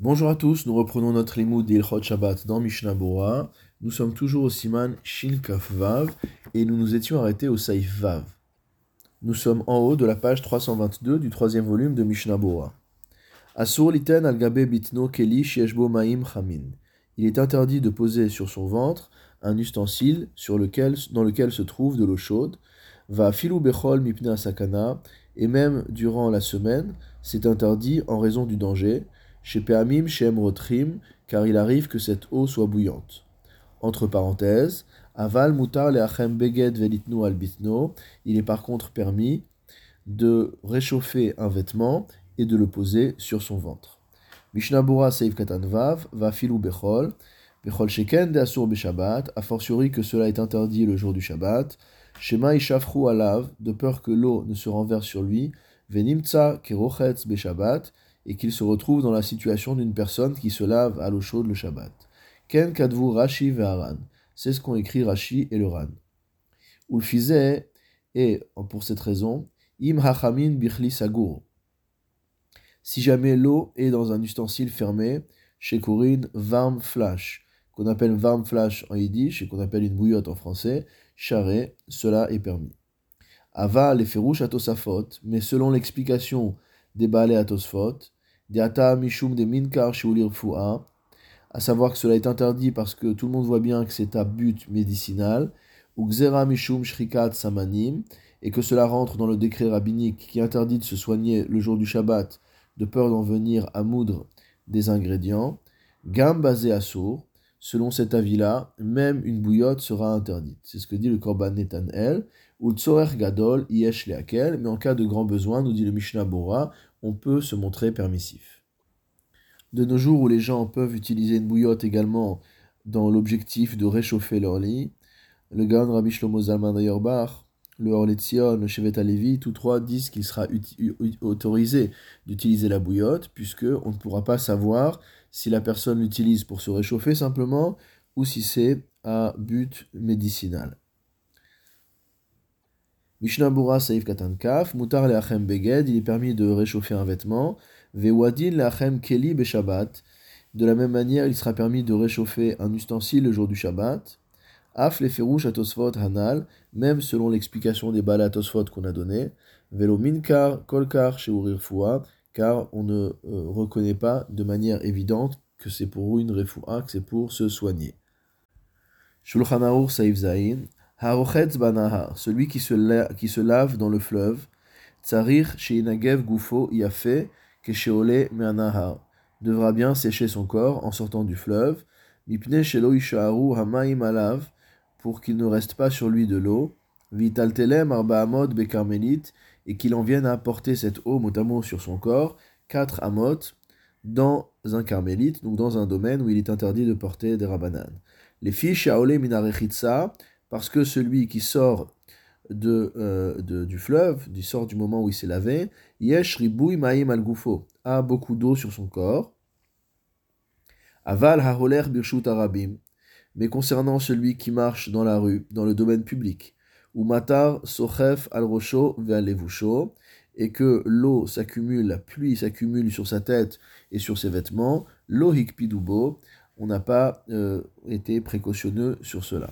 Bonjour à tous, nous reprenons notre limoud d'Ilchot Shabbat dans Mishnah Bora. Nous sommes toujours au Siman Shin Kaf Vav et nous nous étions arrêtés au Saif Vav. Nous sommes en haut de la page 322 du troisième volume de Mishnah Bora. Asur liten al keli shieshbo ma'im chamin. Il est interdit de poser sur son ventre un ustensile sur lequel, dans lequel se trouve de l'eau chaude. Va bechol sakana et même durant la semaine, c'est interdit en raison du danger chez Peamim, chez Rotrim, car il arrive que cette eau soit bouillante. Entre parenthèses, Aval mutar leachem beged velitnu al il est par contre permis de réchauffer un vêtement et de le poser sur son ventre. Mishnabura Seif Katanvav, va filou bechol, bechol sheken de asur beshabbat, a fortiori que cela est interdit le jour du Shabbat, shema ishafru alav, de peur que l'eau ne se renverse sur lui, venimtsa kerochetz beshabbat, et qu'il se retrouve dans la situation d'une personne qui se lave à l'eau chaude le Shabbat. Ken kadvu Rashi ve'aran. C'est ce qu'ont écrit Rashi et le Ran. Ulfizeh, et pour cette raison, im hachamin bichli sagur. Si jamais l'eau est dans un ustensile fermé, chez Corinne, varm flash, qu'on appelle varm flash en yiddish et qu'on appelle une bouillotte en français, charré, cela est permis. Ava les Tosafot, mais selon l'explication des balais à de minkar à savoir que cela est interdit parce que tout le monde voit bien que c'est à but médicinal, ou xera mishum shrikat samanim, et que cela rentre dans le décret rabbinique qui interdit de se soigner le jour du Shabbat de peur d'en venir à moudre des ingrédients, gam basé à sourd, selon cet avis-là, même une bouillotte sera interdite. C'est ce que dit le Korban Netanel, ou tsorer gadol yesh leakel, mais en cas de grand besoin, nous dit le Mishnah Bora, on peut se montrer permissif. De nos jours où les gens peuvent utiliser une bouillotte également dans l'objectif de réchauffer leur lit, le Gan Rabbi Shlomo Zalman le Orletzion, le Shevet Alevi, tous trois disent qu'il sera autorisé d'utiliser la bouillotte, puisque on ne pourra pas savoir si la personne l'utilise pour se réchauffer simplement ou si c'est à but médicinal. Mishnah Bura Saif Katankaf, Mutar Leachem Beged, il est permis de réchauffer un vêtement. Vewadin Leachem Keli Beshabbat. De la même manière, il sera permis de réchauffer un ustensile le jour du Shabbat. Af le Ferouch Atosfot Hanal, même selon l'explication des balles Atosfot qu'on a donné. Velo Minkar Kolkar Sheurir Fua, car on ne euh, reconnaît pas de manière évidente que c'est pour une refoua, que c'est pour se soigner. Saif Zain, celui qui se, lave, qui se lave dans le fleuve, Tsarir Sheinagev Gufo Yafe Kesheole Meanahar, devra bien sécher son corps en sortant du fleuve, Mipne Shelo Ishaharu Hamaim Alav, pour qu'il ne reste pas sur lui de l'eau, Vitaltelem Arbaamot Bekarmelit, et qu'il en vienne à porter cette eau mot sur son corps, quatre amot, dans un carmélite, donc dans un domaine où il est interdit de porter des rabananes. Les filles Shaole Minarechitsa, parce que celui qui sort euh, du fleuve, du sort du moment où il s'est lavé, yesh ribouy ma'im al a beaucoup d'eau sur son corps. Aval haroler birshut arabim, mais concernant celui qui marche dans la rue, dans le domaine public, ou matar sochef al rosho ve'alevusho, et que l'eau s'accumule, la pluie s'accumule sur sa tête et sur ses vêtements, l'eau hikpidubo, on n'a pas euh, été précautionneux sur cela.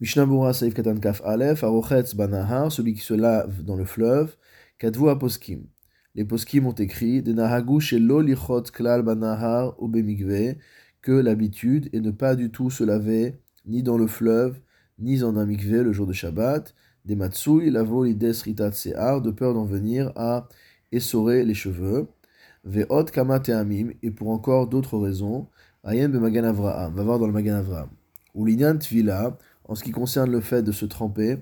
Mishnabura Saif Katan Kaf Aleph, Arochetz Banahar, celui qui se lave dans le fleuve, Kadvu Aposkim. Les poskim ont écrit De Nahagu Shelo Klal Banahar Obemigve, que l'habitude est ne pas du tout se laver ni dans le fleuve, ni en un mikve le jour de Shabbat, des matsui, lavo lides ritat se'ar, de peur d'en venir à essorer les cheveux, ve'ot kama te'amim, et pour encore d'autres raisons, ayen be magan Avraham, va voir dans le magan Avraham. Ou l'inyan tvila, en ce qui concerne le fait de se tremper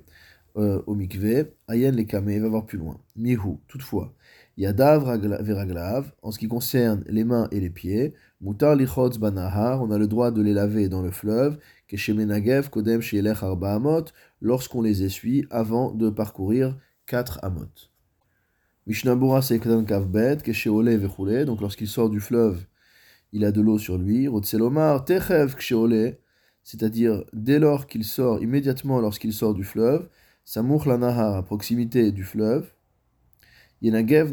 euh, au mikvé, Ayen les va voir plus loin. Mihu, toutefois. Yadav veraglav, en ce qui concerne les mains et les pieds, Mutar lichotz banahar, on a le droit de les laver dans le fleuve, keshemenagev kodem sheelech arba lorsqu'on les essuie avant de parcourir quatre amot. Mishnabura sekdan kavbet, kesheole vechule, donc lorsqu'il sort du fleuve, il a de l'eau sur lui. Rotselomar, techev ksheole, c'est-à-dire dès lors qu'il sort, immédiatement lorsqu'il sort du fleuve, Samour la Nahar, à proximité du fleuve, Yenagev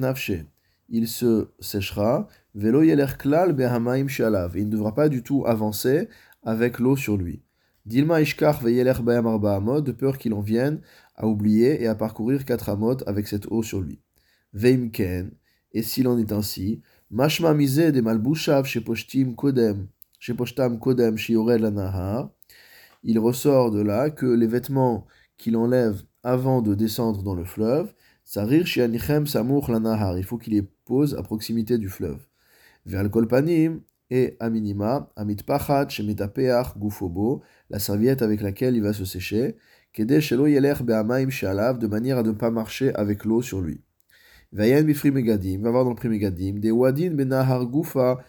il se séchera, Velo yeler klal behamaim shalav. Il ne devra pas du tout avancer avec l'eau sur lui. Dilma ishkar veyeler bayam arba amot, de peur qu'il en vienne à oublier et à parcourir quatre amot avec cette eau sur lui. Veimken, et s'il en est ainsi, mashma mise de malbushav sheposhtim kodem, sheposhtam kodem il ressort de là que les vêtements qu'il enlève avant de descendre dans le fleuve, sarir shianichem samour la nahar, il faut qu'il les pose à proximité du fleuve. Vers le kolpanim, et à minima, amit pachat shemetapeach gufobo, la serviette avec laquelle il va se sécher, kede shelo yeler be'amaim she'alav, de manière à ne pas marcher avec l'eau sur lui. Vayen bifri va voir dans le prix megadim, de wadin benahar gufa,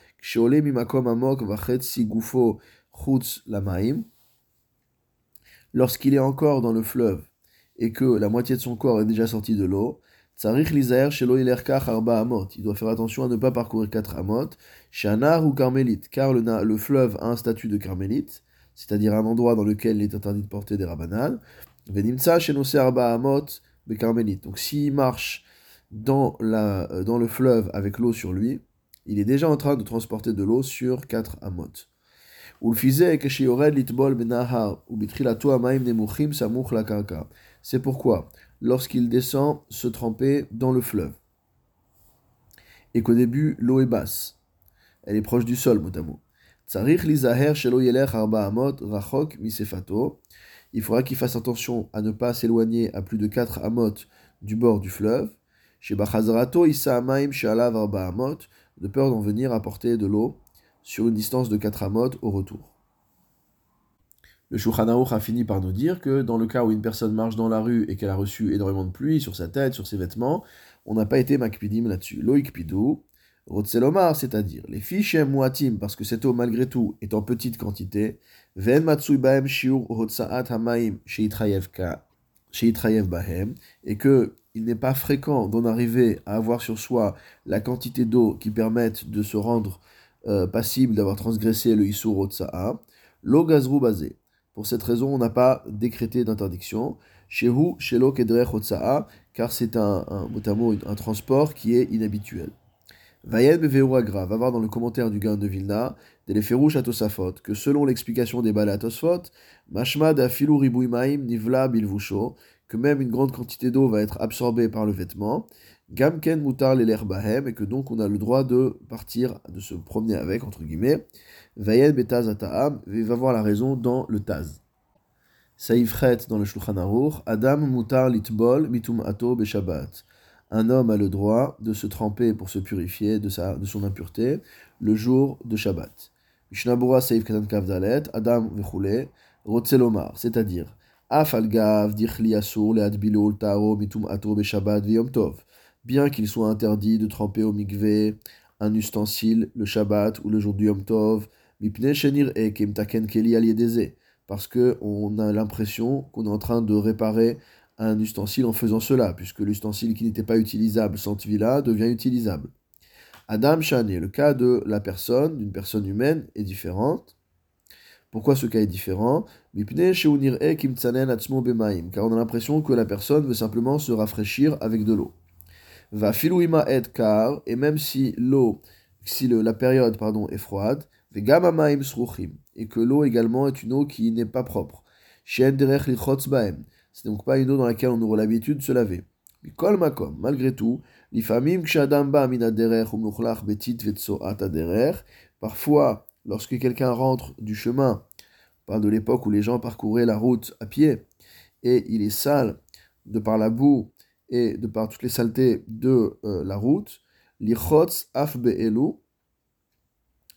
lorsqu'il est encore dans le fleuve et que la moitié de son corps est déjà sorti de l'eau, Tsarich lizaer shelo. Il doit faire attention à ne pas parcourir quatre amot. Shanar ou carmélite, car le, le, fleuve a un statut de carmélite, c'est-à-dire un endroit dans lequel il est interdit de porter des carmélite. Donc s'il marche euh, dans le fleuve avec l'eau sur lui, il est déjà en train de transporter de l'eau sur quatre amot. C'est pourquoi lorsqu'il descend se tremper dans le fleuve. Et qu'au début, l'eau est basse. Elle est proche du sol, mot Il faudra qu'il fasse attention à ne pas s'éloigner à plus de 4 amot du bord du fleuve. De peur d'en venir apporter de l'eau sur une distance de 4 amot au retour. Le Shulchan a fini par nous dire que dans le cas où une personne marche dans la rue et qu'elle a reçu énormément de pluie sur sa tête, sur ses vêtements, on n'a pas été makpidim là-dessus. Loïk pidou, rotzelomar, c'est-à-dire les fiches muatim, parce que cette eau malgré tout est en petite quantité, ven bahem shiur hamaim bahem, et que il n'est pas fréquent d'en arriver à avoir sur soi la quantité d'eau qui permette de se rendre euh, passible d'avoir transgressé le isur rotsa'a, lo gazru basé. Pour cette raison, on n'a pas décrété d'interdiction. Shehu, Shelo Kedre car c'est un, un, un, transport qui est inhabituel. Vayen Beveuragra va voir dans le commentaire du Gain de Vilna, à Tosafot, que selon l'explication des balais à Tosfot, Mashmad Afilu Ribuimaim Nivla Bilvusho, que même une grande quantité d'eau va être absorbée par le vêtement, Gamken Mutar Bahem, et que donc on a le droit de partir, de se promener avec, entre guillemets. Vayed betaz ata'am, va voir la raison dans le taz. Saïfret dans le Shulchan Aruch, Adam mutar litbol mitum ato beshabbat. Un homme a le droit de se tremper pour se purifier de, sa, de son impureté le jour de Shabbat. Mishnabura Saïf Katan Kavdalet, Adam vechule, Rotzelomar, c'est-à-dire Bien qu'il soit interdit de tremper au mikveh un ustensile le Shabbat ou le jour du Yom Tov, parce que on a l'impression qu'on est en train de réparer un ustensile en faisant cela, puisque l'ustensile qui n'était pas utilisable sans tvila devient utilisable. Adam Shani, le cas de la personne, d'une personne humaine, est différente. Pourquoi ce cas est différent? Car on a l'impression que la personne veut simplement se rafraîchir avec de l'eau. Va et car, et même si l'eau, si la période pardon, est froide, et que l'eau également est une eau qui n'est pas propre. C'est donc pas une eau dans laquelle on aura l'habitude de se laver. Malgré tout, parfois, lorsque quelqu'un rentre du chemin, par de l'époque où les gens parcouraient la route à pied, et il est sale de par la boue et de par toutes les saletés de euh, la route, lichotz af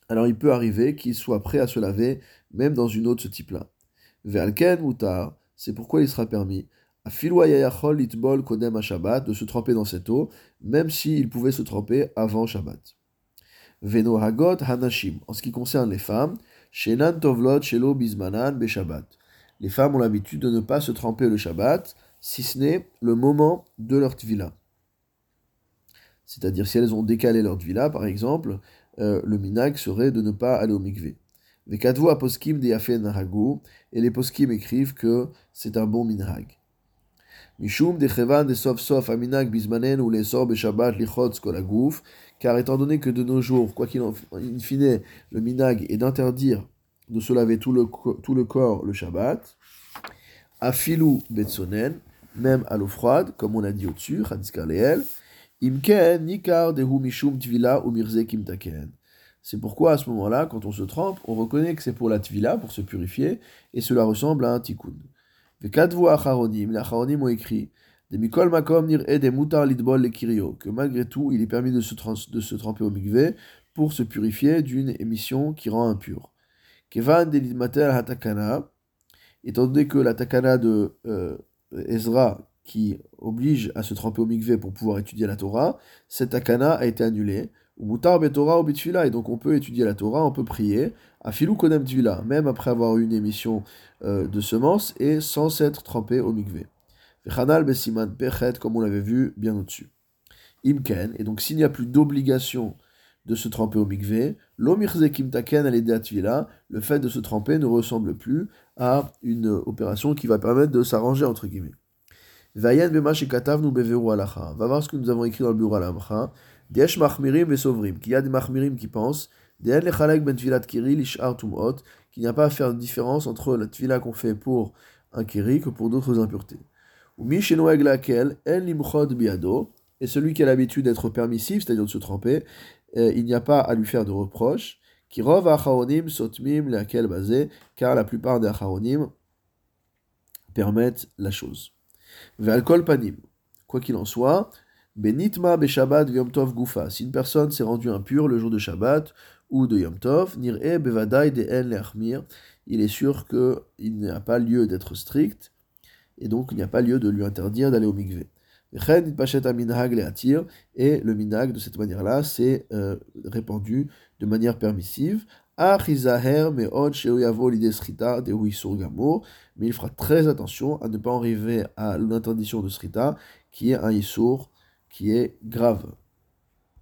alors il peut arriver qu'il soit prêt à se laver, même dans une eau de ce type-là. Ve'alken mutar, c'est pourquoi il sera permis litbol kodem de se tremper dans cette eau, même s'il pouvait se tremper avant Shabbat. Veno hagot hanashim, en ce qui concerne les femmes, shenan tovlot shelo bismanan be Shabbat. Les femmes ont l'habitude de ne pas se tremper le Shabbat, si ce n'est le moment de leur tvila. C'est-à-dire si elles ont décalé leur tvila, par exemple, euh, le minag serait de ne pas aller au mikvé. Vekadvu aposkim de naragu, et les poskim écrivent que c'est un bon minhag. Mishum de chevan de sof sof aminag bismanen ou les beshabbat lichot skolagouf, car étant donné que de nos jours, quoi qu'il en in fine, le minag est d'interdire de se laver tout le, tout le corps le Shabbat, afilou betsonen, même à l'eau froide, comme on a dit au-dessus, imken nikar dehu mishum tvila ou mirze kimtaken. C'est pourquoi à ce moment-là, quand on se trempe, on reconnaît que c'est pour la tvila, pour se purifier, et cela ressemble à un tikkun. Vekadvu acharonim, les acharonim ont écrit, des mikol makom des mutar lidbol que malgré tout, il est permis de se, tremper au mikvé pour se purifier d'une émission qui rend impur. Kevan delidmater hatakana, étant donné que la takana de euh, Ezra, qui oblige à se tremper au mikvé pour pouvoir étudier la Torah, cette takana a été annulée. Mutar betorah ou et donc on peut étudier la Torah, on peut prier, à filou kodem tvila, même après avoir eu une émission euh, de semences et sans s'être trempé au mikvé. Vechanal besiman pechet, comme on l'avait vu bien au-dessus. Imken, et donc s'il n'y a plus d'obligation de se tremper au mikvé, l'omirzekim taken al le fait de se tremper ne ressemble plus à une opération qui va permettre de s'arranger entre guillemets. Vayen bema shekatav nu beveru. Va voir ce que nous avons écrit dans le bureau. Diesh. Qu'il y a des machmirim qui pensent. Deen lechalek ben tvilat kiri lishar. Qu'il n'y a pas à faire de différence entre la tvila qu'on fait pour un kiri que pour d'autres impuretés. Ou en limchod biado. Et celui qui a l'habitude d'être permissif, c'est-à-dire de se tremper, euh, il n'y a pas à lui faire de reproches. Kirov sotmim lakel basé, car la plupart des acharonim permettent la chose. Ve'alkol panim. Quoi qu'il en soit, benitma beshabbat yom tov gufa. Si une personne s'est rendue impure le jour de Shabbat ou de Yom Tov, nir'e bevadai de en Il est sûr qu'il n'y a pas lieu d'être strict, et donc il n'y a pas lieu de lui interdire d'aller au mikveh. Et le minag, de cette manière-là, s'est euh, répandu de manière permissive. Mais il fera très attention à ne pas arriver à l'interdiction de srita, qui est un issour qui est grave.